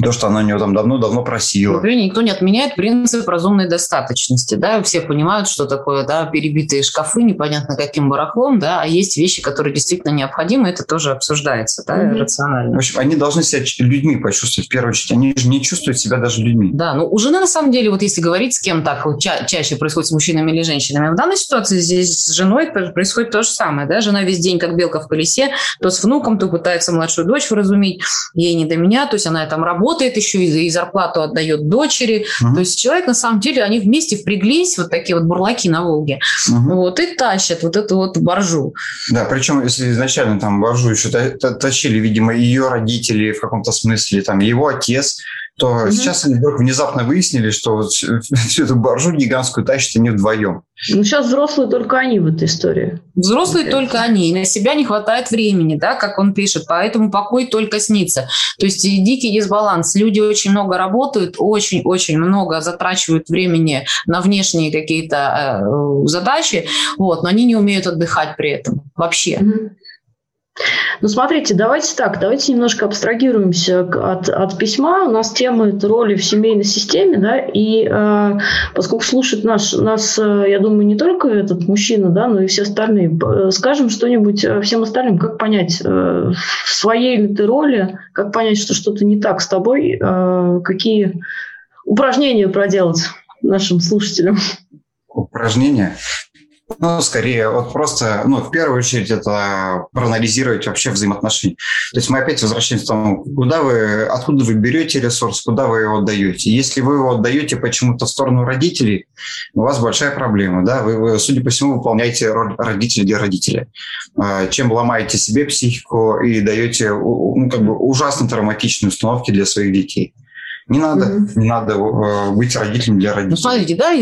[SPEAKER 2] то, что она у него там давно-давно просила.
[SPEAKER 3] Например, никто не отменяет принцип разумной достаточности. Да? Все понимают, что такое да, перебитые шкафы, непонятно каким барахлом, да, а есть вещи, которые действительно необходимы, это тоже обсуждается да, mm-hmm. рационально.
[SPEAKER 2] В общем, они должны себя людьми почувствовать в первую очередь. Они же не чувствуют себя даже людьми.
[SPEAKER 3] Да, ну у жены на самом деле, вот если говорить с кем так вот, ча- чаще происходит с мужчинами или женщинами, в данной ситуации здесь с женой происходит то же самое. Да? Жена весь день как белка в колесе, то с внуком, то пытается младшую дочь вразумить, ей не до меня, то есть она там работает, работает еще и, и зарплату отдает дочери. Угу. То есть человек, на самом деле, они вместе впряглись, вот такие вот бурлаки на Волге, угу. вот, и тащат вот эту вот боржу.
[SPEAKER 2] Да, причем, если изначально там боржу еще тащили, видимо, ее родители в каком-то смысле, там, его отец, то mm-hmm. сейчас они вдруг внезапно выяснили, что вот всю эту боржу гигантскую тащат они вдвоем.
[SPEAKER 1] Ну, сейчас взрослые только они в этой истории.
[SPEAKER 3] Взрослые только они. На себя не хватает времени, да, как он пишет, поэтому покой только снится. То есть дикий дисбаланс. Люди очень много работают, очень-очень много затрачивают времени на внешние какие-то э, задачи, вот, но они не умеют отдыхать при этом вообще. Mm-hmm.
[SPEAKER 1] Ну, смотрите, давайте так, давайте немножко абстрагируемся от, от письма. У нас тема – это роли в семейной системе, да, и э, поскольку слушает наш, нас, э, я думаю, не только этот мужчина, да, но и все остальные, э, скажем что-нибудь э, всем остальным, как понять, э, в своей ли ты роли, как понять, что что-то не так с тобой, э, какие упражнения проделать нашим слушателям?
[SPEAKER 2] Упражнения? Ну, скорее, вот просто, ну, в первую очередь, это проанализировать вообще взаимоотношения. То есть мы опять возвращаемся к тому, куда вы, откуда вы берете ресурс, куда вы его отдаете. Если вы его отдаете почему-то в сторону родителей, у вас большая проблема, да, вы, вы судя по всему, выполняете роль родителя для родителя. А, чем ломаете себе психику и даете, ну, как бы ужасно травматичные установки для своих детей. Не надо, mm-hmm. не надо э, быть родителем для родителей. Ну,
[SPEAKER 3] смотрите, да,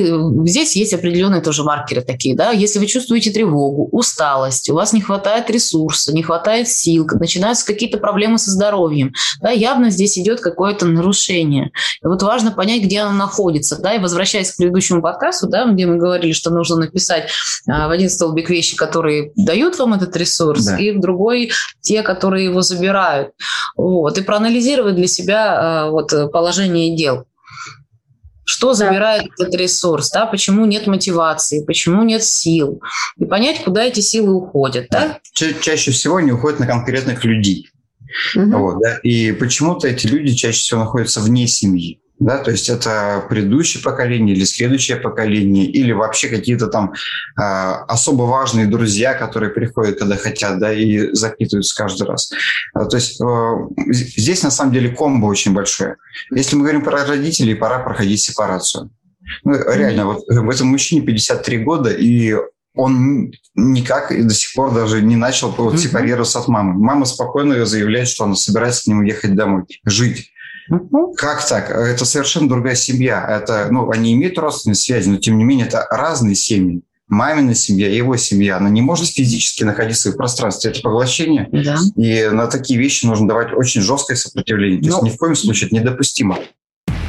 [SPEAKER 3] здесь есть определенные тоже маркеры такие, да. Если вы чувствуете тревогу, усталость, у вас не хватает ресурса, не хватает сил, начинаются какие-то проблемы со здоровьем, да, явно здесь идет какое-то нарушение. И вот важно понять, где оно находится, да, и возвращаясь к предыдущему подкасту, да, где мы говорили, что нужно написать а, в один столбик вещи, которые дают вам этот ресурс, да. и в другой те, которые его забирают. Вот, и проанализировать для себя а, вот положение положение дел. Что забирает да. этот ресурс, да, почему нет мотивации, почему нет сил, и понять, куда эти силы уходят. Да?
[SPEAKER 2] Ча- чаще всего они уходят на конкретных людей. Угу. Вот, да? И почему-то эти люди чаще всего находятся вне семьи да, то есть это предыдущее поколение или следующее поколение, или вообще какие-то там э, особо важные друзья, которые приходят, когда хотят, да, и запитываются каждый раз. А, то есть э, здесь на самом деле комбо очень большое. Если мы говорим про родителей, пора проходить сепарацию. Ну, реально, вот в этом мужчине 53 года, и он никак и до сих пор даже не начал вот, сепарироваться от мамы. Мама спокойно заявляет, что она собирается к нему ехать домой, жить. Как так? Это совершенно другая семья. Это, ну, они имеют родственные связи, но тем не менее это разные семьи. Мамина семья и его семья, она не может физически находиться в пространстве. Это поглощение. Да. И на такие вещи нужно давать очень жесткое сопротивление. То но... есть ну, ни в коем случае это недопустимо.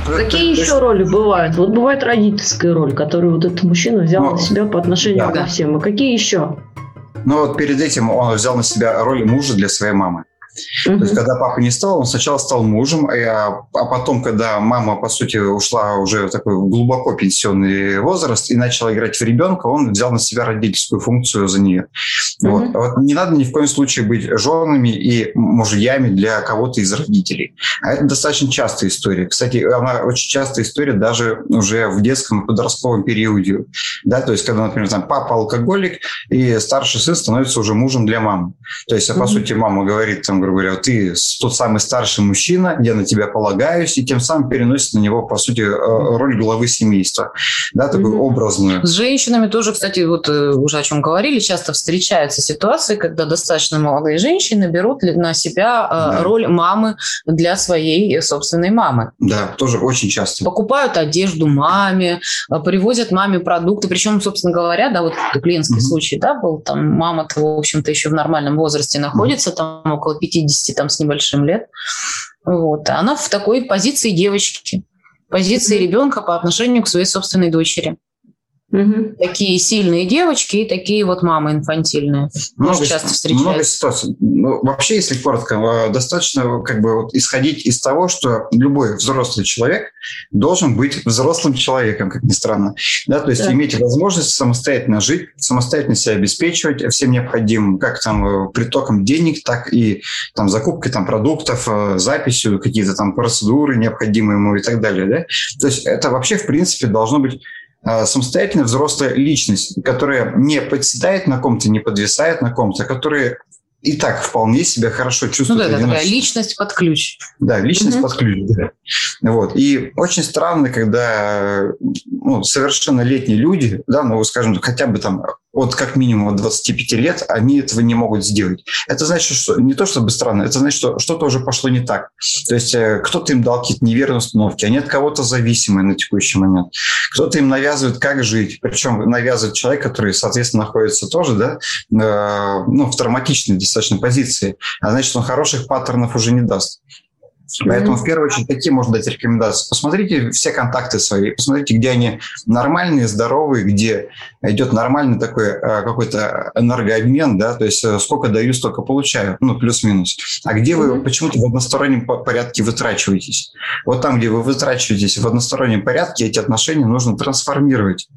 [SPEAKER 1] Какие это, еще роли бывают? Вот бывает родительская роль, которую вот этот мужчина взял но... на себя по отношению да, ко всем. А какие еще?
[SPEAKER 2] Ну вот перед этим он взял на себя роль мужа для своей мамы. Mm-hmm. То есть, когда папа не стал, он сначала стал мужем, а, а потом, когда мама, по сути, ушла уже в такой глубоко пенсионный возраст и начала играть в ребенка, он взял на себя родительскую функцию за нее. Mm-hmm. Вот. вот не надо ни в коем случае быть женами и мужьями для кого-то из родителей. А это достаточно частая история. Кстати, она очень частая история даже уже в детском и подростковом периоде. Да, то есть, когда, например, там папа алкоголик, и старший сын становится уже мужем для мамы. То есть, mm-hmm. по сути, мама говорит, там, грубо говоря, ты тот самый старший мужчина, я на тебя полагаюсь, и тем самым переносит на него, по сути, э, роль главы семейства. Да, такую mm-hmm. образную.
[SPEAKER 3] С женщинами тоже, кстати, вот э, уже о чем говорили, часто встречаются ситуации, когда достаточно молодые женщины берут на себя э, да. роль мамы для своей собственной мамы.
[SPEAKER 2] Да, тоже очень часто.
[SPEAKER 3] Покупают одежду маме, привозят маме продукты, причем, собственно говоря, да, вот клиентский mm-hmm. случай, да, был там мама-то, в общем-то, еще в нормальном возрасте находится, mm-hmm. там около 50 там с небольшим лет. Вот. Она в такой позиции девочки, позиции ребенка по отношению к своей собственной дочери. Угу. Такие сильные девочки и такие вот мамы инфантильные.
[SPEAKER 2] Много, часто встречаются. Много ситуаций. Ну, вообще, если коротко, э, достаточно как бы вот исходить из того, что любой взрослый человек должен быть взрослым человеком, как ни странно. Да, то есть да. иметь возможность самостоятельно жить, самостоятельно себя обеспечивать всем необходимым, как там э, притоком денег, так и там закупкой там продуктов, э, записью, какие-то там процедуры необходимые ему и так далее. Да? То есть это вообще, в принципе, должно быть а, самостоятельная взрослая личность, которая не подседает на ком-то, не подвисает на ком-то, а которая и так вполне себя хорошо чувствует.
[SPEAKER 3] Ну да, да такая личность под ключ.
[SPEAKER 2] Да, личность угу. под ключ, да. Вот. И очень странно, когда ну, совершеннолетние люди, да, ну, скажем, хотя бы там от как минимум от 25 лет, они этого не могут сделать. Это значит, что не то чтобы странно, это значит, что что-то уже пошло не так. То есть э, кто-то им дал какие-то неверные установки, они от кого-то зависимые на текущий момент. Кто-то им навязывает, как жить. Причем навязывает человек, который, соответственно, находится тоже да, э, ну, в травматичной достаточно позиции. А значит, он хороших паттернов уже не даст. Поэтому, в первую очередь, такие можно дать рекомендации. Посмотрите все контакты свои, посмотрите, где они нормальные, здоровые, где идет нормальный такой э, какой-то энергообмен, да, то есть э, сколько даю, столько получаю, ну, плюс-минус. А где вы почему-то в одностороннем порядке вытрачиваетесь? Вот там, где вы вытрачиваетесь в одностороннем порядке, эти отношения нужно трансформировать.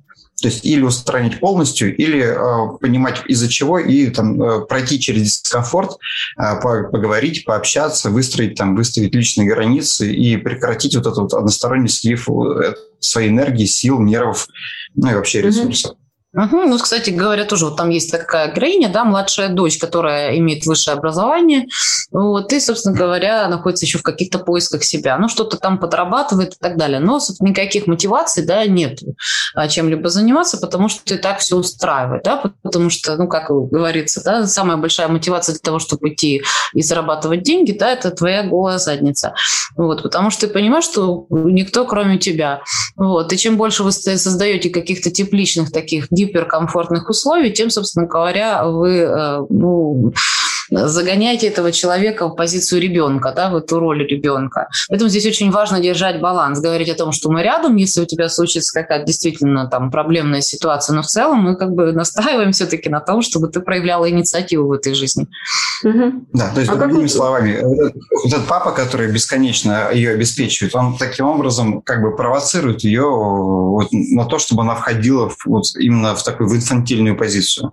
[SPEAKER 2] То есть или устранить полностью, или э, понимать из-за чего и там, э, пройти через дискомфорт, э, поговорить, пообщаться, выстроить там, выставить личные границы и прекратить вот этот вот односторонний слив э, своей энергии, сил, нервов, ну и вообще ресурсов. Mm-hmm.
[SPEAKER 3] Угу. Ну, кстати говоря, тоже вот там есть такая героиня, да, младшая дочь, которая имеет высшее образование, вот, и, собственно говоря, находится еще в каких-то поисках себя, ну, что-то там подрабатывает и так далее. Но никаких мотиваций, да, нет а, чем-либо заниматься, потому что и так все устраивает, да, потому что, ну, как говорится, да, самая большая мотивация для того, чтобы идти и зарабатывать деньги, да, это твоя голая задница, вот, потому что ты понимаешь, что никто кроме тебя, вот, и чем больше вы создаете каких-то тепличных таких гиперкомфортных условий, тем, собственно говоря, вы э, ну, загоняете этого человека в позицию ребенка, да, в эту роль ребенка. Поэтому здесь очень важно держать баланс, говорить о том, что мы рядом, если у тебя случится какая-то действительно там проблемная ситуация, но в целом мы как бы настаиваем все-таки на том, чтобы ты проявляла инициативу в этой жизни.
[SPEAKER 2] Да, то есть, а другими как... словами, этот, этот папа, который бесконечно ее обеспечивает, он таким образом как бы провоцирует ее вот на то, чтобы она входила в, вот именно в такую в инфантильную позицию.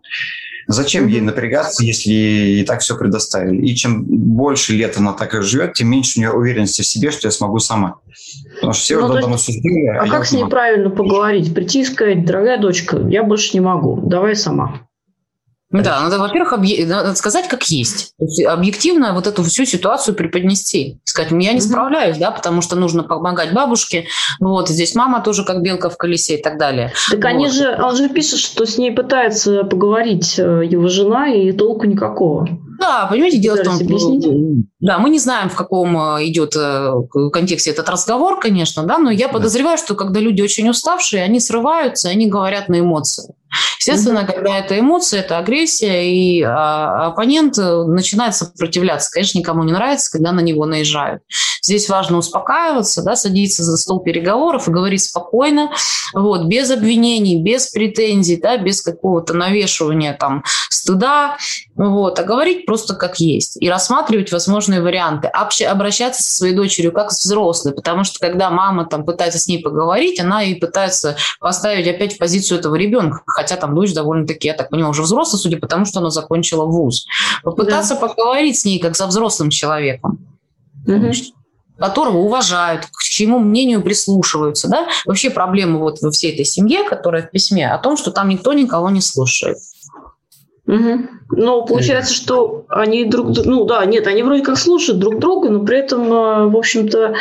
[SPEAKER 2] Зачем ей напрягаться, если ей и так все предоставили? И чем больше лет она так и живет, тем меньше у нее уверенности в себе, что я смогу сама.
[SPEAKER 1] Потому что все ну, давно все сделали. А, а как с ней правильно поговорить? Прийти и сказать, дорогая дочка, я больше не могу, давай сама.
[SPEAKER 3] Да, надо, во-первых, объ... надо сказать, как есть. есть. Объективно вот эту всю ситуацию преподнести. Сказать, я не справляюсь, да, потому что нужно помогать бабушке. Вот, здесь мама тоже как белка в колесе и так далее.
[SPEAKER 1] Так вот. они же, он же пишет, что с ней пытается поговорить э, его жена, и толку никакого.
[SPEAKER 3] Да, понимаете, дело в том, объяснить? да, мы не знаем, в каком э, идет э, контексте этот разговор, конечно, да, но я подозреваю, что когда люди очень уставшие, они срываются, они говорят на эмоции. Естественно, mm-hmm. когда это эмоция, это агрессия, и а, оппонент начинает сопротивляться. Конечно, никому не нравится, когда на него наезжают. Здесь важно успокаиваться, да, садиться за стол переговоров и говорить спокойно, вот, без обвинений, без претензий, да, без какого-то навешивания там стыда, вот, а говорить просто как есть и рассматривать возможные варианты, Обще, обращаться со своей дочерью как с взрослой, потому что когда мама там пытается с ней поговорить, она и пытается поставить опять в позицию этого ребенка, хотя там дочь довольно-таки, я так понимаю, уже взрослая, судя по тому, что она закончила вуз. Попытаться да. поговорить с ней как за взрослым человеком. Угу которого уважают, к чьему мнению прислушиваются. Да? Вообще проблема вот во всей этой семье, которая в письме, о том, что там никто никого не слушает.
[SPEAKER 1] Угу. Ну, получается, что они друг... Ну, да, нет, они вроде как слушают друг друга, но при этом, э, в общем-то,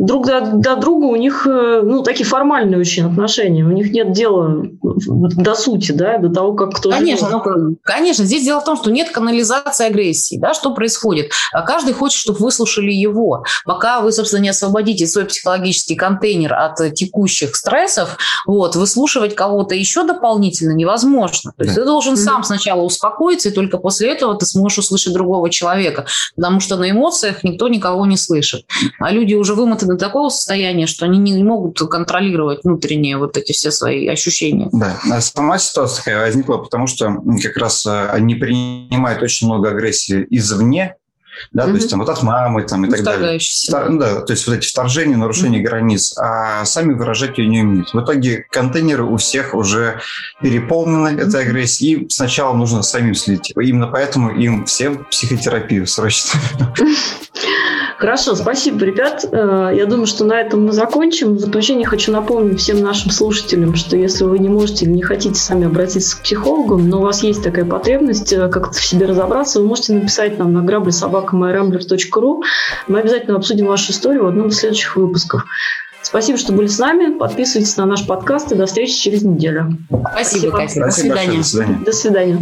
[SPEAKER 1] друг до, до друга у них э, ну, такие формальные очень отношения. У них нет дела до сути, да, до того, как кто
[SPEAKER 3] Конечно, ну, конечно. Здесь дело в том, что нет канализации агрессии. Да, что происходит? А каждый хочет, чтобы выслушали его. Пока вы, собственно, не освободите свой психологический контейнер от текущих стрессов, вот, выслушивать кого-то еще дополнительно невозможно. То есть да. ты должен mm-hmm. сам сначала успокоиться, и только после этого ты сможешь услышать другого человека. Потому что на эмоциях никто никого не слышит. А люди уже вымотаны до такого состояния, что они не могут контролировать внутренние вот эти все свои ощущения.
[SPEAKER 2] Да, а сама ситуация такая возникла, потому что как раз э, они принимают очень много агрессии извне, да, mm-hmm. то есть там вот от мамы там и так далее. Втор, да, то есть вот эти вторжения, нарушения mm-hmm. границ, а сами выражать ее не умеют. В итоге контейнеры у всех уже переполнены mm-hmm. этой агрессией, и сначала нужно самим слить. Именно поэтому им всем психотерапию срочно.
[SPEAKER 1] Хорошо, спасибо, ребят. Э, я думаю, что на этом мы закончим. В заключение хочу напомнить всем нашим слушателям, что если вы не можете или не хотите сами обратиться к психологу, но у вас есть такая потребность э, как-то в себе разобраться, вы можете написать нам на грабли собака.myrambler.ru. Мы обязательно обсудим вашу историю в одном из следующих выпусков. Спасибо, что были с нами. Подписывайтесь на наш подкаст и до встречи через неделю.
[SPEAKER 3] Спасибо, Спасибо. Катя. До свидания.
[SPEAKER 2] Большое, до свидания.
[SPEAKER 1] До свидания.